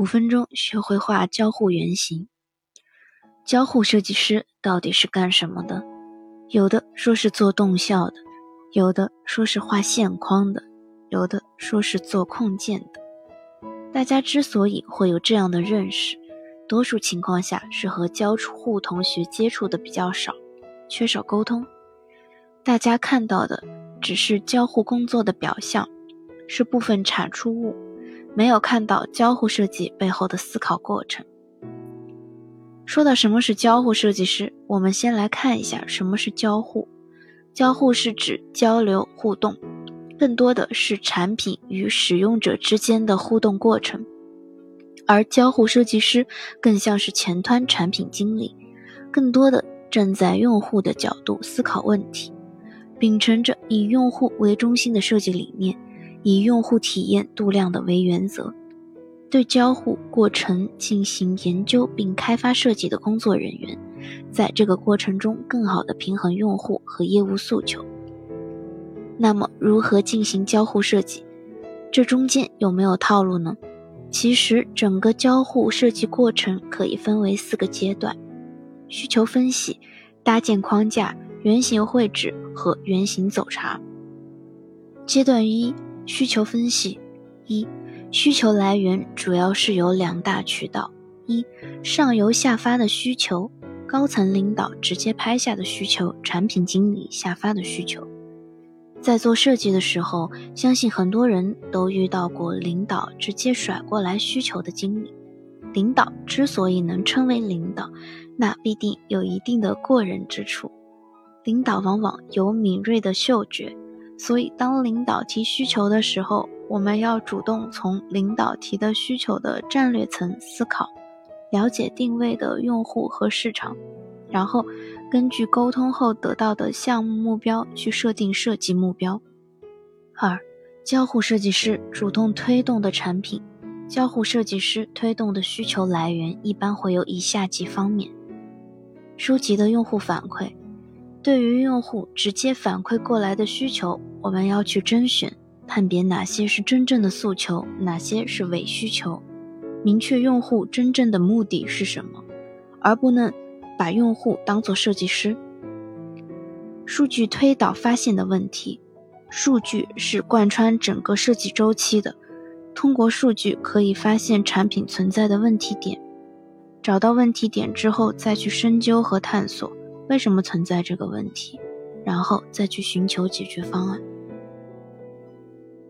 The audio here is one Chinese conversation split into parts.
五分钟学会画交互原型。交互设计师到底是干什么的？有的说是做动效的，有的说是画线框的，有的说是做控件的。大家之所以会有这样的认识，多数情况下是和交互同学接触的比较少，缺少沟通。大家看到的只是交互工作的表象，是部分产出物，没有看到交互设计背后的思考过程。说到什么是交互设计师，我们先来看一下什么是交互。交互是指交流互动，更多的是产品与使用者之间的互动过程，而交互设计师更像是前端产品经理，更多的站在用户的角度思考问题。秉承着以用户为中心的设计理念，以用户体验度量的为原则，对交互过程进行研究并开发设计的工作人员，在这个过程中更好的平衡用户和业务诉求。那么，如何进行交互设计？这中间有没有套路呢？其实，整个交互设计过程可以分为四个阶段：需求分析、搭建框架。原型绘制和原型走查。阶段一：需求分析。一、需求来源主要是有两大渠道：一、上游下发的需求，高层领导直接拍下的需求，产品经理下发的需求。在做设计的时候，相信很多人都遇到过领导直接甩过来需求的经历。领导之所以能称为领导，那必定有一定的过人之处。领导往往有敏锐的嗅觉，所以当领导提需求的时候，我们要主动从领导提的需求的战略层思考，了解定位的用户和市场，然后根据沟通后得到的项目目标去设定设计目标。二、交互设计师主动推动的产品，交互设计师推动的需求来源一般会有以下几方面：收集的用户反馈。对于用户直接反馈过来的需求，我们要去甄选、判别哪些是真正的诉求，哪些是伪需求，明确用户真正的目的是什么，而不能把用户当做设计师。数据推导发现的问题，数据是贯穿整个设计周期的，通过数据可以发现产品存在的问题点，找到问题点之后再去深究和探索。为什么存在这个问题，然后再去寻求解决方案。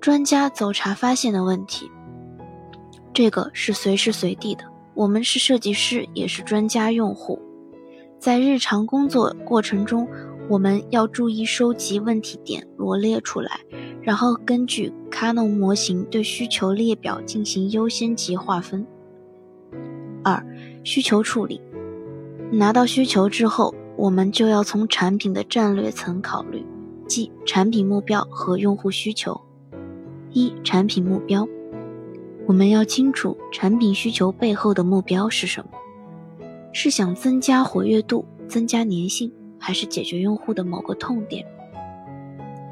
专家走查发现的问题，这个是随时随地的。我们是设计师，也是专家用户，在日常工作过程中，我们要注意收集问题点，罗列出来，然后根据卡农模型对需求列表进行优先级划分。二、需求处理，拿到需求之后。我们就要从产品的战略层考虑，即产品目标和用户需求。一、产品目标，我们要清楚产品需求背后的目标是什么，是想增加活跃度、增加粘性，还是解决用户的某个痛点？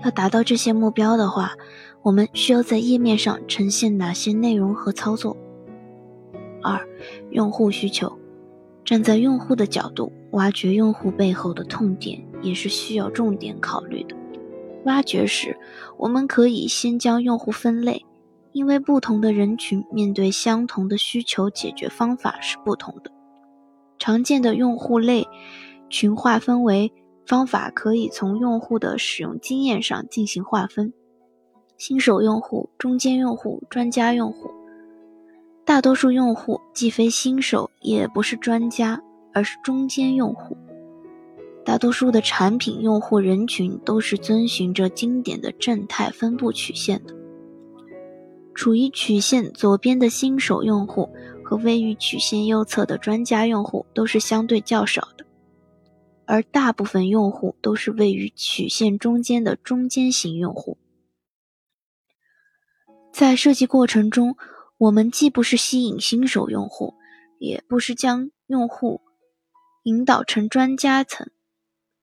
要达到这些目标的话，我们需要在页面上呈现哪些内容和操作？二、用户需求。站在用户的角度，挖掘用户背后的痛点也是需要重点考虑的。挖掘时，我们可以先将用户分类，因为不同的人群面对相同的需求，解决方法是不同的。常见的用户类群划分为方法，可以从用户的使用经验上进行划分：新手用户、中间用户、专家用户。大多数用户既非新手，也不是专家，而是中间用户。大多数的产品用户人群都是遵循着经典的正态分布曲线的。处于曲线左边的新手用户和位于曲线右侧的专家用户都是相对较少的，而大部分用户都是位于曲线中间的中间型用户。在设计过程中，我们既不是吸引新手用户，也不是将用户引导成专家层。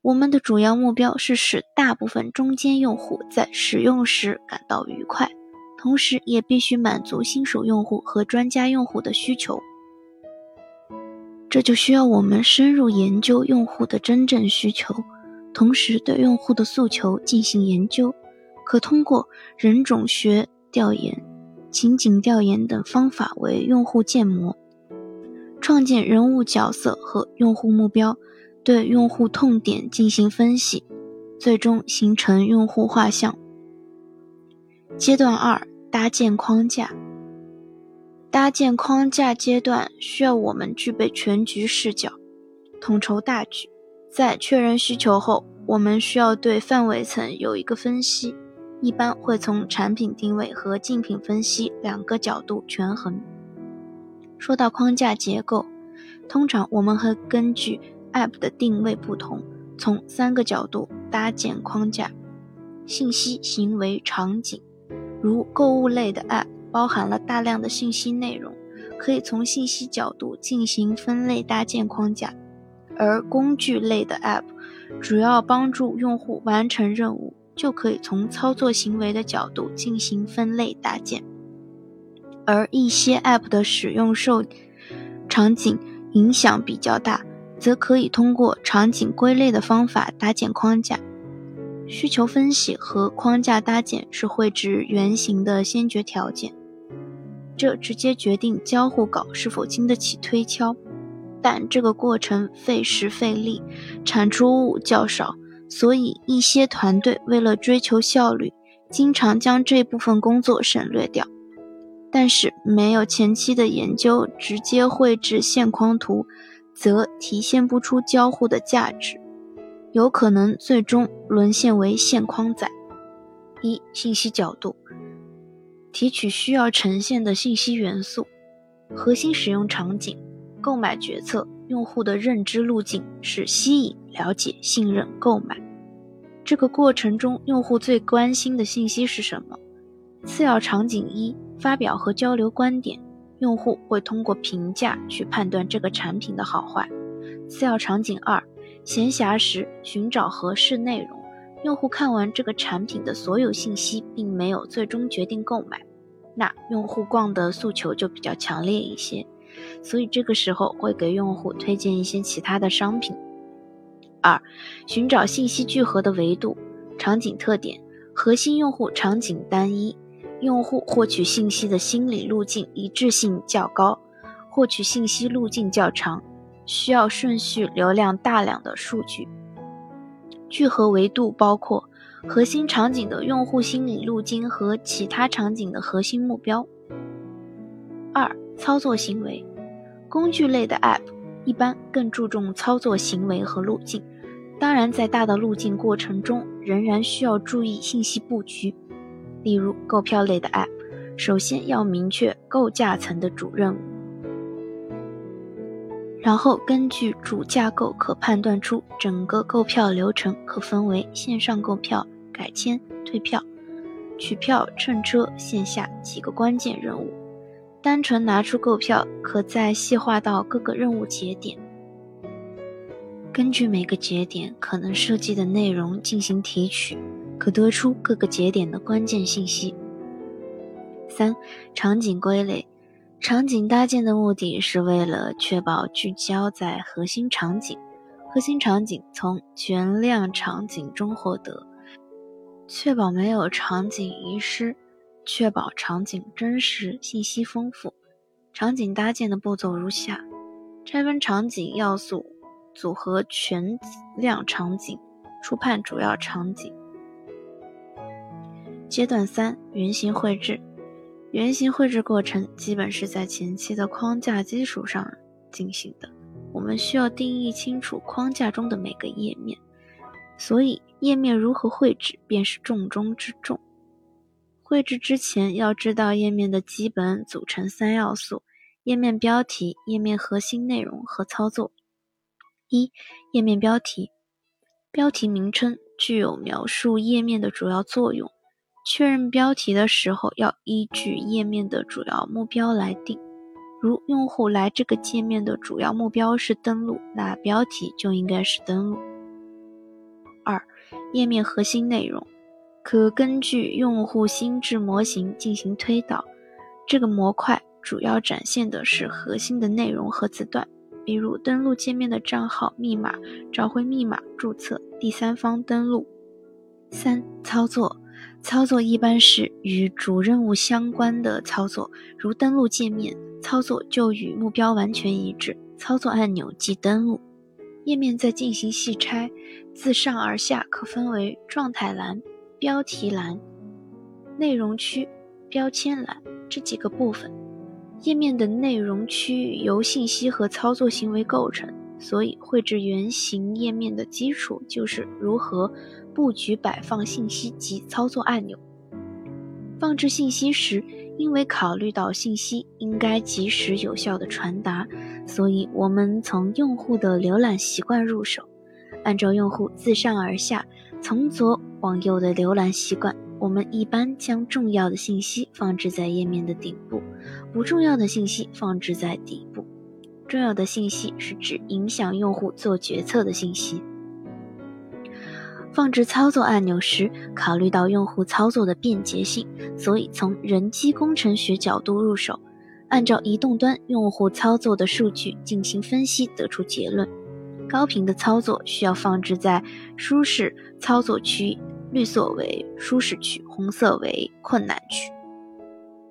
我们的主要目标是使大部分中间用户在使用时感到愉快，同时也必须满足新手用户和专家用户的需求。这就需要我们深入研究用户的真正需求，同时对用户的诉求进行研究，可通过人种学调研、情景调研等方法为用户建模，创建人物角色和用户目标，对用户痛点进行分析，最终形成用户画像。阶段二。搭建框架，搭建框架阶段需要我们具备全局视角，统筹大局。在确认需求后，我们需要对范围层有一个分析，一般会从产品定位和竞品分析两个角度权衡。说到框架结构，通常我们会根据 App 的定位不同，从三个角度搭建框架：信息、行为、场景。如购物类的 App 包含了大量的信息内容，可以从信息角度进行分类搭建框架；而工具类的 App 主要帮助用户完成任务，就可以从操作行为的角度进行分类搭建。而一些 App 的使用受场景影响比较大，则可以通过场景归类的方法搭建框架。需求分析和框架搭建是绘制原型的先决条件，这直接决定交互稿是否经得起推敲。但这个过程费时费力，产出物较少，所以一些团队为了追求效率，经常将这部分工作省略掉。但是没有前期的研究，直接绘制线框图，则体现不出交互的价值。有可能最终沦陷为线框仔。一、信息角度，提取需要呈现的信息元素。核心使用场景、购买决策、用户的认知路径是吸引、了解、信任、购买。这个过程中，用户最关心的信息是什么？次要场景一，发表和交流观点，用户会通过评价去判断这个产品的好坏。次要场景二。闲暇时寻找合适内容，用户看完这个产品的所有信息，并没有最终决定购买，那用户逛的诉求就比较强烈一些，所以这个时候会给用户推荐一些其他的商品。二、寻找信息聚合的维度，场景特点，核心用户场景单一，用户获取信息的心理路径一致性较高，获取信息路径较长。需要顺序流量大量的数据，聚合维度包括核心场景的用户心理路径和其他场景的核心目标。二、操作行为，工具类的 App 一般更注重操作行为和路径，当然在大的路径过程中，仍然需要注意信息布局。例如购票类的 App，首先要明确构架层的主任务。然后根据主架构，可判断出整个购票流程可分为线上购票、改签、退票、取票、乘车、线下几个关键任务。单纯拿出购票，可再细化到各个任务节点，根据每个节点可能涉及的内容进行提取，可得出各个节点的关键信息。三、场景归类。场景搭建的目的是为了确保聚焦在核心场景，核心场景从全量场景中获得，确保没有场景遗失，确保场景真实、信息丰富。场景搭建的步骤如下：拆分场景要素，组合全量场景，初判主要场景。阶段三：原型绘制。原型绘制过程基本是在前期的框架基础上进行的。我们需要定义清楚框架中的每个页面，所以页面如何绘制便是重中之重。绘制之前要知道页面的基本组成三要素：页面标题、页面核心内容和操作。一、页面标题，标题名称具有描述页面的主要作用。确认标题的时候，要依据页面的主要目标来定。如用户来这个界面的主要目标是登录，那标题就应该是登录。二、页面核心内容，可根据用户心智模型进行推导。这个模块主要展现的是核心的内容和字段，比如登录界面的账号、密码、找回密码、注册、第三方登录。三、操作。操作一般是与主任务相关的操作，如登录界面操作就与目标完全一致。操作按钮即登录。页面在进行细拆，自上而下可分为状态栏、标题栏、内容区、标签栏这几个部分。页面的内容区域由信息和操作行为构成，所以绘制原型页面的基础就是如何。布局摆放信息及操作按钮。放置信息时，因为考虑到信息应该及时有效的传达，所以我们从用户的浏览习惯入手，按照用户自上而下、从左往右的浏览习惯，我们一般将重要的信息放置在页面的顶部，不重要的信息放置在底部。重要的信息是指影响用户做决策的信息。放置操作按钮时，考虑到用户操作的便捷性，所以从人机工程学角度入手，按照移动端用户操作的数据进行分析，得出结论：高频的操作需要放置在舒适操作区，绿色为舒适区，红色为困难区。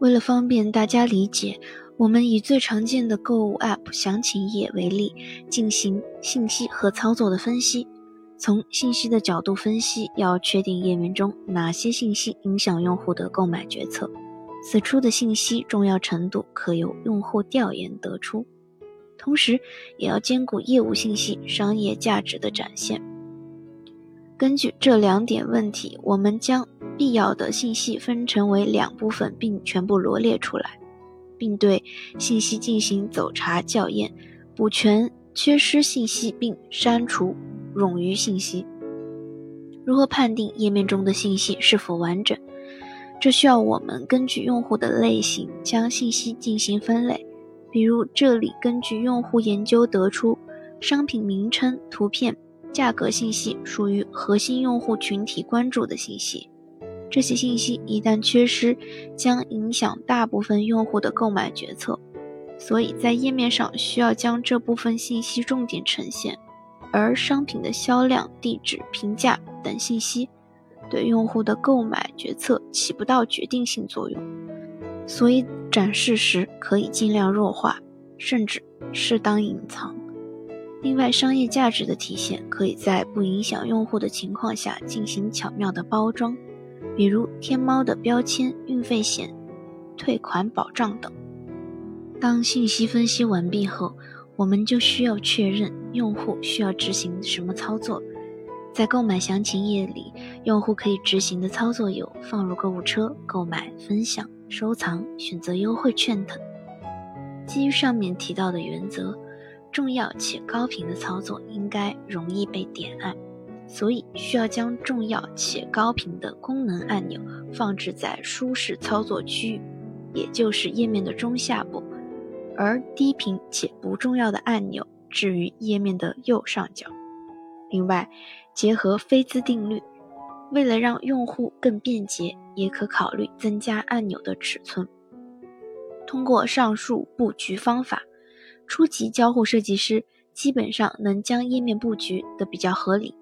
为了方便大家理解，我们以最常见的购物 App 详情页为例，进行信息和操作的分析。从信息的角度分析，要确定页面中哪些信息影响用户的购买决策。此处的信息重要程度可由用户调研得出，同时也要兼顾业务信息、商业价值的展现。根据这两点问题，我们将必要的信息分成为两部分，并全部罗列出来，并对信息进行走查校验，补全缺失信息，并删除。冗余信息如何判定页面中的信息是否完整？这需要我们根据用户的类型将信息进行分类。比如，这里根据用户研究得出，商品名称、图片、价格信息属于核心用户群体关注的信息。这些信息一旦缺失，将影响大部分用户的购买决策。所以在页面上需要将这部分信息重点呈现。而商品的销量、地址、评价等信息，对用户的购买决策起不到决定性作用，所以展示时可以尽量弱化，甚至适当隐藏。另外，商业价值的体现可以在不影响用户的情况下进行巧妙的包装，比如天猫的标签、运费险、退款保障等。当信息分析完毕后，我们就需要确认用户需要执行什么操作。在购买详情页里，用户可以执行的操作有放入购物车、购买、分享、收藏、选择优惠券等。基于上面提到的原则，重要且高频的操作应该容易被点按，所以需要将重要且高频的功能按钮放置在舒适操作区域，也就是页面的中下部。而低频且不重要的按钮置于页面的右上角。另外，结合菲兹定律，为了让用户更便捷，也可考虑增加按钮的尺寸。通过上述布局方法，初级交互设计师基本上能将页面布局的比较合理，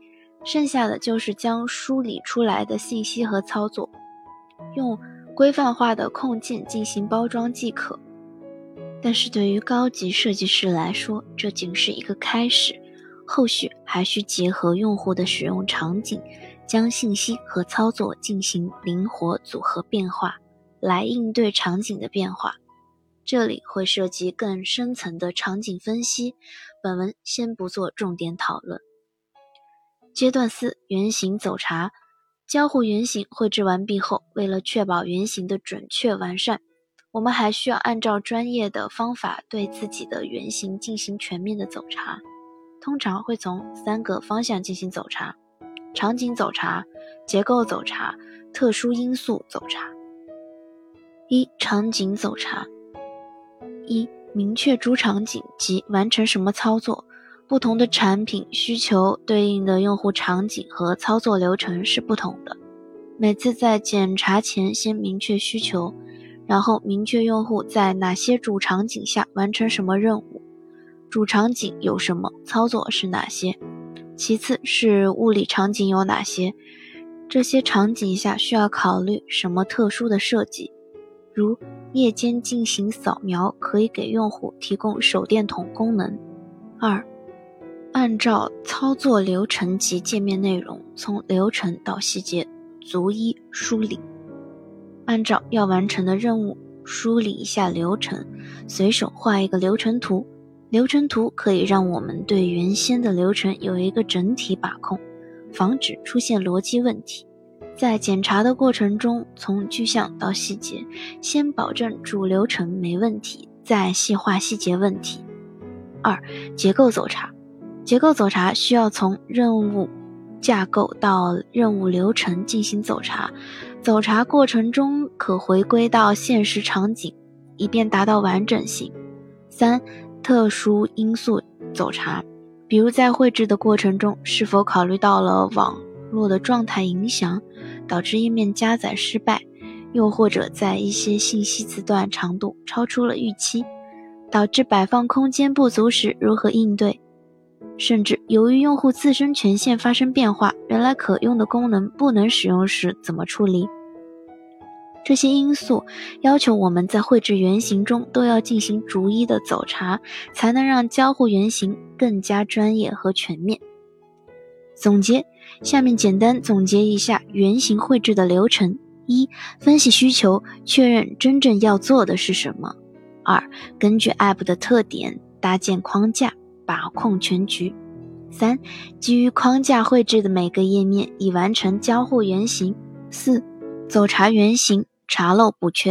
剩下的就是将梳理出来的信息和操作，用规范化的控件进行包装即可。但是对于高级设计师来说，这仅是一个开始，后续还需结合用户的使用场景，将信息和操作进行灵活组合变化，来应对场景的变化。这里会涉及更深层的场景分析，本文先不做重点讨论。阶段四：原型走查。交互原型绘制完毕后，为了确保原型的准确完善。我们还需要按照专业的方法对自己的原型进行全面的走查，通常会从三个方向进行走查：场景走查、结构走查、特殊因素走查。一、场景走查。一、明确主场景及完成什么操作。不同的产品需求对应的用户场景和操作流程是不同的。每次在检查前先明确需求，然后明确用户在哪些主场景下完成什么任务，主场景有什么，操作是哪些。其次是物理场景有哪些，这些场景下需要考虑什么特殊的设计，如夜间进行扫描可以给用户提供手电筒功能。二，按照操作流程及界面内容，从流程到细节逐一梳理，按照要完成的任务梳理一下流程，随手画一个流程图。流程图可以让我们对原先的流程有一个整体把控，防止出现逻辑问题。在检查的过程中，从具象到细节，先保证主流程没问题，再细化细节问题。二、结构走查。结构走查需要从任务架构到任务流程进行走查，走查过程中可回归到现实场景，以便达到完整性。三。特殊因素走查，比如在绘制的过程中，是否考虑到了网络的状态影响，导致页面加载失败；又或者在一些信息字段长度超出了预期，导致摆放空间不足时如何应对？甚至由于用户自身权限发生变化，原来可用的功能不能使用时怎么处理？这些因素要求我们在绘制原型中都要进行逐一的走查，才能让交互原型更加专业和全面。总结，下面简单总结一下原型绘制的流程：一、分析需求，确认真正要做的是什么；二、根据 App 的特点搭建框架，把控全局；三、基于框架绘制的每个页面，已完成交互原型；四、走查原型。查漏补缺。